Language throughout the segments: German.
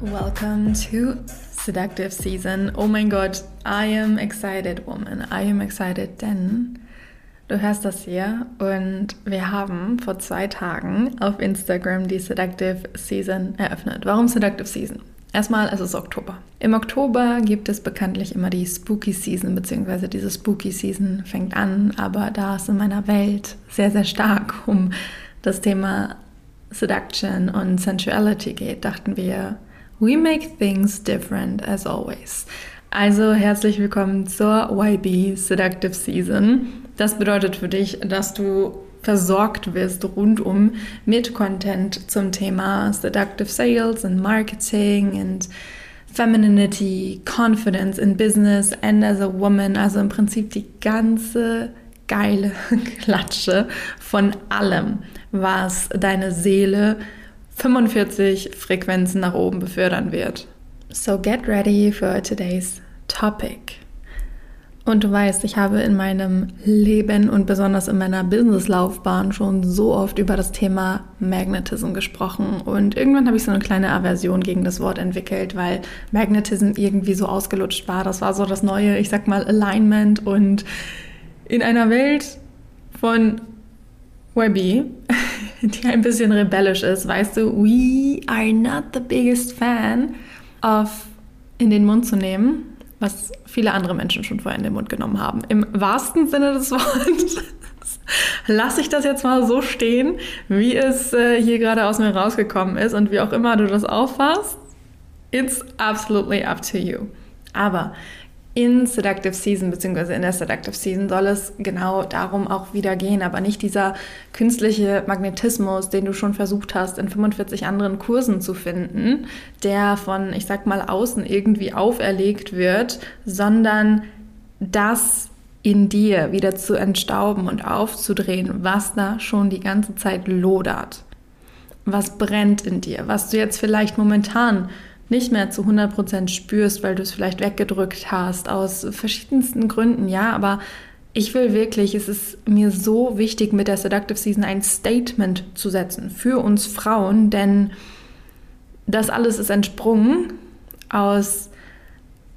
Welcome to seductive season. Oh mein Gott, I am excited, woman. I am excited, denn du hörst das hier und wir haben vor zwei Tagen auf Instagram die seductive season eröffnet. Warum seductive season? Erstmal, es ist Oktober. Im Oktober gibt es bekanntlich immer die Spooky Season, beziehungsweise diese Spooky Season fängt an, aber da es in meiner Welt sehr, sehr stark um das Thema Seduction und Sensuality geht, dachten wir, We make things different as always. Also herzlich willkommen zur YB Seductive Season. Das bedeutet für dich, dass du versorgt wirst rundum mit Content zum Thema Seductive Sales and Marketing and Femininity, Confidence in Business and as a Woman. Also im Prinzip die ganze geile Klatsche von allem, was deine Seele 45 Frequenzen nach oben befördern wird. So get ready for today's topic. Und du weißt, ich habe in meinem Leben und besonders in meiner Businesslaufbahn schon so oft über das Thema Magnetism gesprochen. Und irgendwann habe ich so eine kleine Aversion gegen das Wort entwickelt, weil Magnetism irgendwie so ausgelutscht war. Das war so das neue, ich sag mal, Alignment. Und in einer Welt von YB die ein bisschen rebellisch ist, weißt du, we are not the biggest fan of in den Mund zu nehmen, was viele andere Menschen schon vorher in den Mund genommen haben. Im wahrsten Sinne des Wortes lasse ich das jetzt mal so stehen, wie es äh, hier gerade aus mir rausgekommen ist und wie auch immer du das auffasst. It's absolutely up to you. Aber in Seductive Season beziehungsweise in der Seductive Season soll es genau darum auch wieder gehen, aber nicht dieser künstliche Magnetismus, den du schon versucht hast, in 45 anderen Kursen zu finden, der von, ich sag mal, außen irgendwie auferlegt wird, sondern das in dir wieder zu entstauben und aufzudrehen, was da schon die ganze Zeit lodert. Was brennt in dir, was du jetzt vielleicht momentan nicht mehr zu 100% spürst, weil du es vielleicht weggedrückt hast, aus verschiedensten Gründen, ja, aber ich will wirklich, es ist mir so wichtig, mit der Seductive Season ein Statement zu setzen für uns Frauen, denn das alles ist entsprungen aus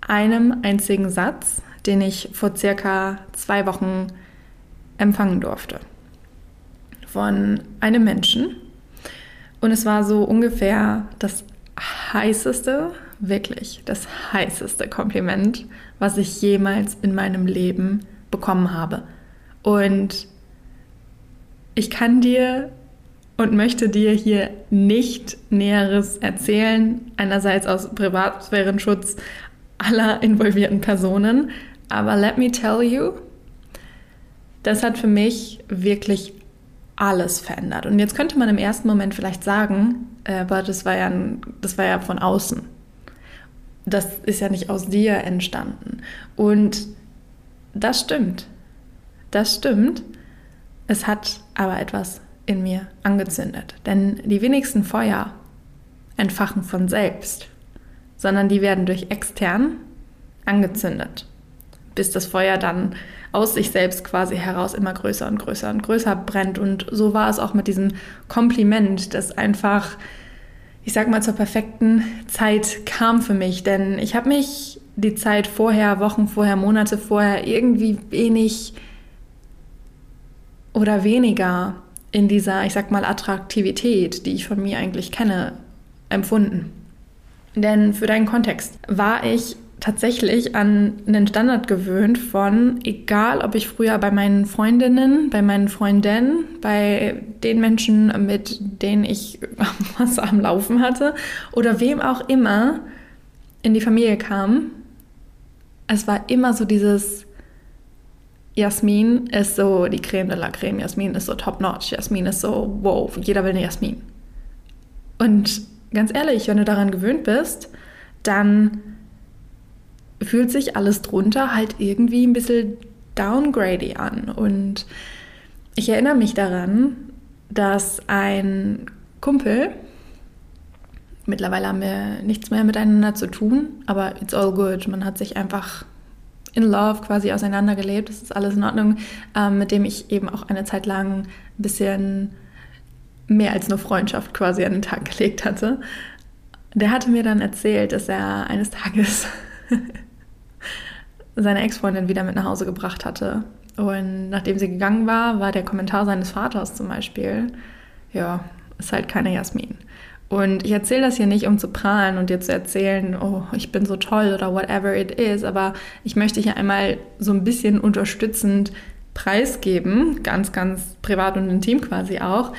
einem einzigen Satz, den ich vor circa zwei Wochen empfangen durfte. Von einem Menschen. Und es war so ungefähr das heißeste, wirklich das heißeste Kompliment, was ich jemals in meinem Leben bekommen habe. Und ich kann dir und möchte dir hier nicht Näheres erzählen, einerseits aus Privatsphärenschutz aller involvierten Personen, aber let me tell you, das hat für mich wirklich alles verändert. Und jetzt könnte man im ersten Moment vielleicht sagen, aber das war ja, ein, das war ja von außen. Das ist ja nicht aus dir entstanden. Und das stimmt. Das stimmt. Es hat aber etwas in mir angezündet. Denn die wenigsten Feuer entfachen von selbst, sondern die werden durch extern angezündet, bis das Feuer dann aus sich selbst quasi heraus immer größer und größer und größer brennt. Und so war es auch mit diesem Kompliment, das einfach, ich sag mal, zur perfekten Zeit kam für mich. Denn ich habe mich die Zeit vorher, Wochen vorher, Monate vorher irgendwie wenig oder weniger in dieser, ich sag mal, Attraktivität, die ich von mir eigentlich kenne, empfunden. Denn für deinen Kontext war ich tatsächlich an einen Standard gewöhnt von, egal ob ich früher bei meinen Freundinnen, bei meinen Freundinnen, bei den Menschen, mit denen ich was am Laufen hatte oder wem auch immer in die Familie kam, es war immer so dieses Jasmin ist so die Creme de la Creme, Jasmin ist so top notch, Jasmin ist so wow, jeder will eine Jasmin. Und ganz ehrlich, wenn du daran gewöhnt bist, dann fühlt sich alles drunter halt irgendwie ein bisschen downgrady an. Und ich erinnere mich daran, dass ein Kumpel, mittlerweile haben wir nichts mehr miteinander zu tun, aber it's all good. Man hat sich einfach in Love quasi auseinandergelebt. Das ist alles in Ordnung, ähm, mit dem ich eben auch eine Zeit lang ein bisschen mehr als nur Freundschaft quasi an den Tag gelegt hatte. Der hatte mir dann erzählt, dass er eines Tages seine Ex-Freundin wieder mit nach Hause gebracht hatte. Und nachdem sie gegangen war, war der Kommentar seines Vaters zum Beispiel, ja, ist halt keine Jasmin. Und ich erzähle das hier nicht, um zu prahlen und dir zu erzählen, oh, ich bin so toll oder whatever it is, aber ich möchte hier einmal so ein bisschen unterstützend preisgeben, ganz, ganz privat und intim quasi auch,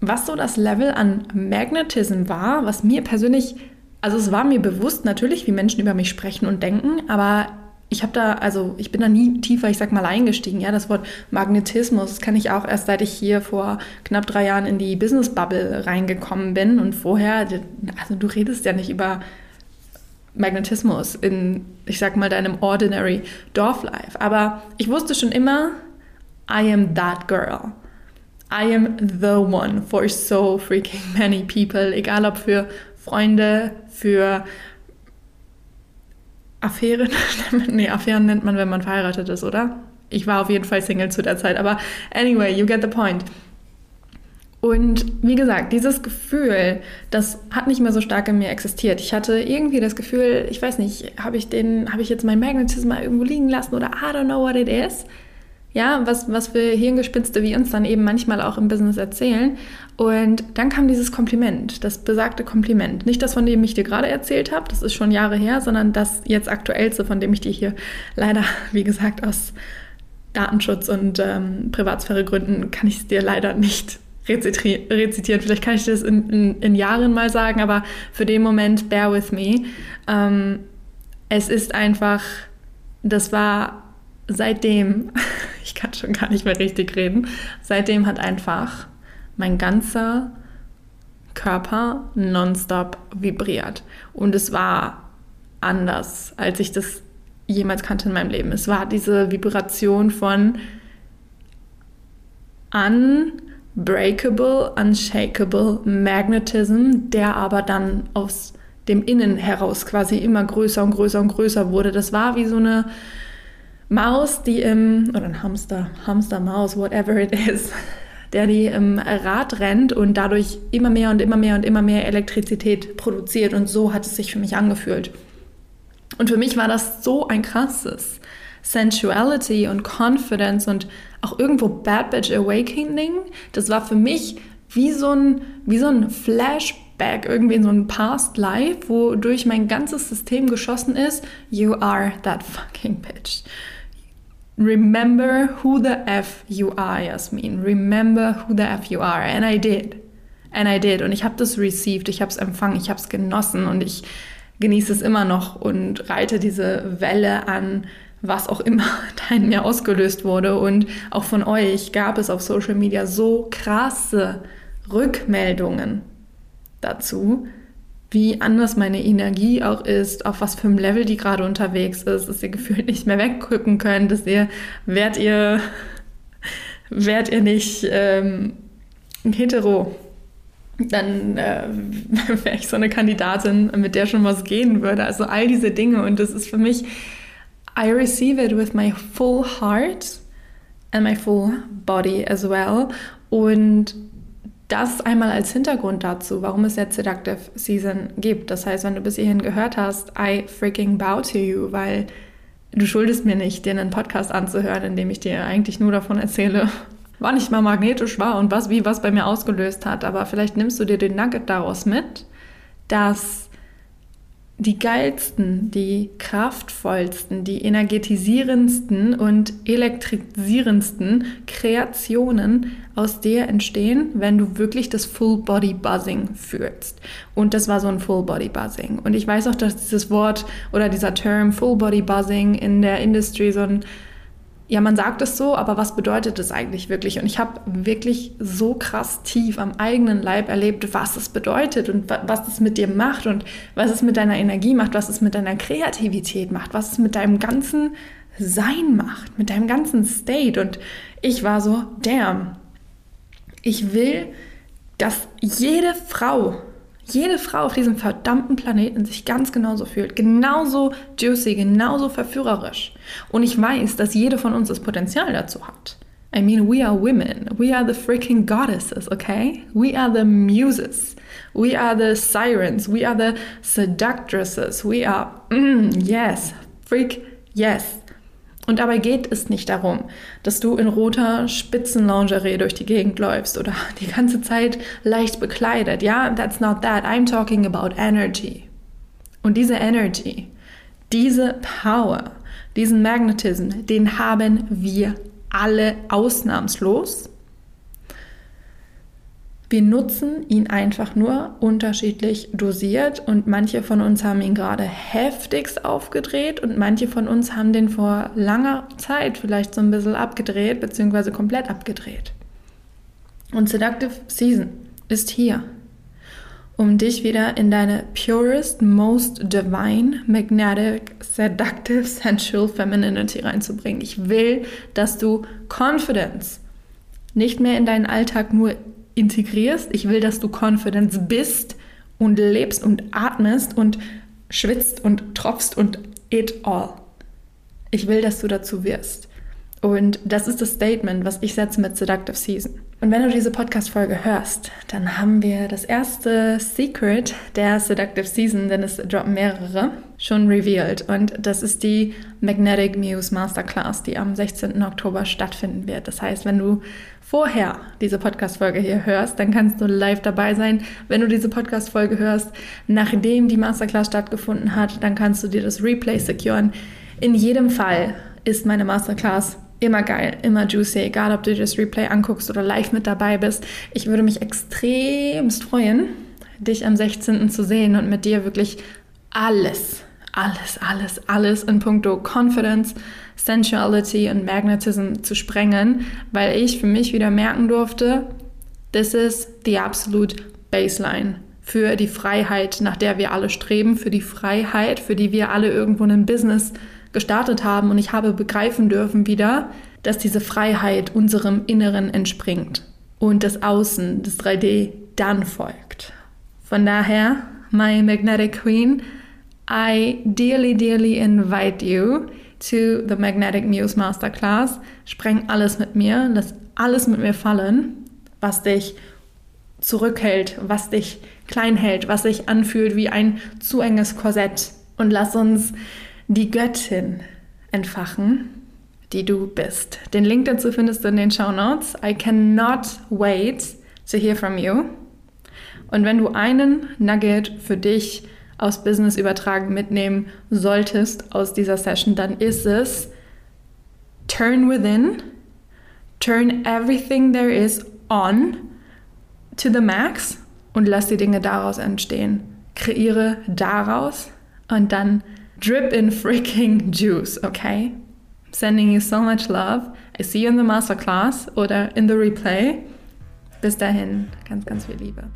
was so das Level an Magnetism war, was mir persönlich, also es war mir bewusst natürlich, wie Menschen über mich sprechen und denken, aber ich habe da, also ich bin da nie tiefer, ich sag mal, eingestiegen. Ja, das Wort Magnetismus das kenne ich auch erst, seit ich hier vor knapp drei Jahren in die Business Bubble reingekommen bin. Und vorher, also du redest ja nicht über Magnetismus in, ich sag mal, deinem ordinary Dorflife. Aber ich wusste schon immer, I am that girl. I am the one for so freaking many people, egal ob für Freunde, für Affären. nee, Affären nennt man, wenn man verheiratet ist, oder? Ich war auf jeden Fall Single zu der Zeit, aber anyway, you get the point. Und wie gesagt, dieses Gefühl, das hat nicht mehr so stark in mir existiert. Ich hatte irgendwie das Gefühl, ich weiß nicht, habe ich den, habe ich jetzt mein Magnetismus irgendwo liegen lassen oder I don't know what it is ja, was, was wir Hirngespinste wie uns dann eben manchmal auch im Business erzählen. Und dann kam dieses Kompliment, das besagte Kompliment. Nicht das, von dem ich dir gerade erzählt habe, das ist schon Jahre her, sondern das jetzt aktuellste, von dem ich dir hier leider, wie gesagt, aus Datenschutz und ähm, Privatsphäregründen kann ich es dir leider nicht rezitieren. Vielleicht kann ich das in, in, in, Jahren mal sagen, aber für den Moment, bear with me. Ähm, es ist einfach, das war seitdem, ich kann schon gar nicht mehr richtig reden, seitdem hat einfach mein ganzer Körper nonstop vibriert. Und es war anders, als ich das jemals kannte in meinem Leben. Es war diese Vibration von unbreakable, unshakable Magnetism, der aber dann aus dem Innen heraus quasi immer größer und größer und größer wurde. Das war wie so eine Maus, die im, oder ein Hamster, Hamster, Maus, whatever it is, der die im Rad rennt und dadurch immer mehr und immer mehr und immer mehr Elektrizität produziert. Und so hat es sich für mich angefühlt. Und für mich war das so ein krasses Sensuality und Confidence und auch irgendwo Bad Bitch Awakening. Das war für mich wie so ein, wie so ein Flashback, irgendwie in so ein Past Life, wodurch mein ganzes System geschossen ist. You are that fucking bitch. Remember who the F you are, Jasmin. Remember who the F you are. And I did. And I did. Und ich habe das received, ich habe es empfangen, ich habe es genossen und ich genieße es immer noch und reite diese Welle an, was auch immer da in mir ausgelöst wurde. Und auch von euch gab es auf Social Media so krasse Rückmeldungen dazu, wie anders meine Energie auch ist, auf was für einem Level die gerade unterwegs ist, dass ihr gefühlt nicht mehr weggucken könnt, dass ihr, werdet ihr, werdet ihr nicht ähm, hetero, dann äh, wäre ich so eine Kandidatin, mit der schon was gehen würde. Also all diese Dinge und das ist für mich, I receive it with my full heart and my full body as well und das einmal als Hintergrund dazu, warum es jetzt Seductive Season gibt. Das heißt, wenn du bis hierhin gehört hast, I freaking bow to you, weil du schuldest mir nicht, dir einen Podcast anzuhören, in dem ich dir eigentlich nur davon erzähle, wann ich mal magnetisch war und was wie was bei mir ausgelöst hat. Aber vielleicht nimmst du dir den Nugget daraus mit, dass die geilsten, die kraftvollsten, die energetisierendsten und elektrisierendsten Kreationen aus dir entstehen, wenn du wirklich das Full Body Buzzing fühlst. Und das war so ein Full Body Buzzing. Und ich weiß auch, dass dieses Wort oder dieser Term Full Body Buzzing in der Industry so ein ja, man sagt es so, aber was bedeutet es eigentlich wirklich? Und ich habe wirklich so krass tief am eigenen Leib erlebt, was es bedeutet und was es mit dir macht und was es mit deiner Energie macht, was es mit deiner Kreativität macht, was es mit deinem ganzen Sein macht, mit deinem ganzen State. Und ich war so, damn, ich will, dass jede Frau jede Frau auf diesem verdammten Planeten sich ganz genauso fühlt, genauso juicy, genauso verführerisch. Und ich weiß, dass jede von uns das Potenzial dazu hat. I mean, we are women. We are the freaking goddesses, okay? We are the muses. We are the sirens. We are the seductresses. We are, mm, yes, freak, yes. Und dabei geht es nicht darum, dass du in roter Spitzenlingerie durch die Gegend läufst oder die ganze Zeit leicht bekleidet. Ja, that's not that. I'm talking about energy. Und diese Energy, diese Power, diesen Magnetism, den haben wir alle ausnahmslos. Wir nutzen ihn einfach nur unterschiedlich dosiert und manche von uns haben ihn gerade heftigst aufgedreht und manche von uns haben den vor langer Zeit vielleicht so ein bisschen abgedreht bzw. komplett abgedreht. Und Seductive Season ist hier, um dich wieder in deine purest, most divine, magnetic, seductive, sensual femininity reinzubringen. Ich will, dass du Confidence nicht mehr in deinen Alltag nur integrierst. Ich will, dass du Confidence bist und lebst und atmest und schwitzt und tropfst und it all. Ich will, dass du dazu wirst. Und das ist das Statement, was ich setze mit Seductive Season. Und wenn du diese Podcast-Folge hörst, dann haben wir das erste Secret der Seductive Season, denn es droppen mehrere, schon revealed. Und das ist die Magnetic Muse Masterclass, die am 16. Oktober stattfinden wird. Das heißt, wenn du vorher diese Podcast-Folge hier hörst, dann kannst du live dabei sein. Wenn du diese Podcast-Folge hörst, nachdem die Masterclass stattgefunden hat, dann kannst du dir das Replay securen. In jedem Fall ist meine Masterclass immer geil, immer juicy, egal ob du dir das Replay anguckst oder live mit dabei bist. Ich würde mich extremst freuen, dich am 16. zu sehen und mit dir wirklich alles, alles, alles, alles in puncto Confidence, Sensuality und Magnetism zu sprengen, weil ich für mich wieder merken durfte, this is the absolute baseline für die Freiheit, nach der wir alle streben, für die Freiheit, für die wir alle irgendwo ein Business gestartet haben und ich habe begreifen dürfen wieder, dass diese Freiheit unserem Inneren entspringt und das Außen, das 3D dann folgt. Von daher, my magnetic queen, I dearly, dearly invite you to the Magnetic Muse Masterclass. Spreng alles mit mir, lass alles mit mir fallen, was dich zurückhält, was dich klein hält, was sich anfühlt wie ein zu enges Korsett. Und lass uns die Göttin entfachen, die du bist. Den Link dazu findest du in den Show Notes. I cannot wait to hear from you. Und wenn du einen Nugget für dich aus Business übertragen mitnehmen solltest aus dieser Session, dann ist es turn within, turn everything there is on to the max und lass die Dinge daraus entstehen. Kreiere daraus und dann drip in freaking juice, okay? Sending you so much love. I see you in the masterclass oder in the replay. Bis dahin, ganz, ganz viel Liebe.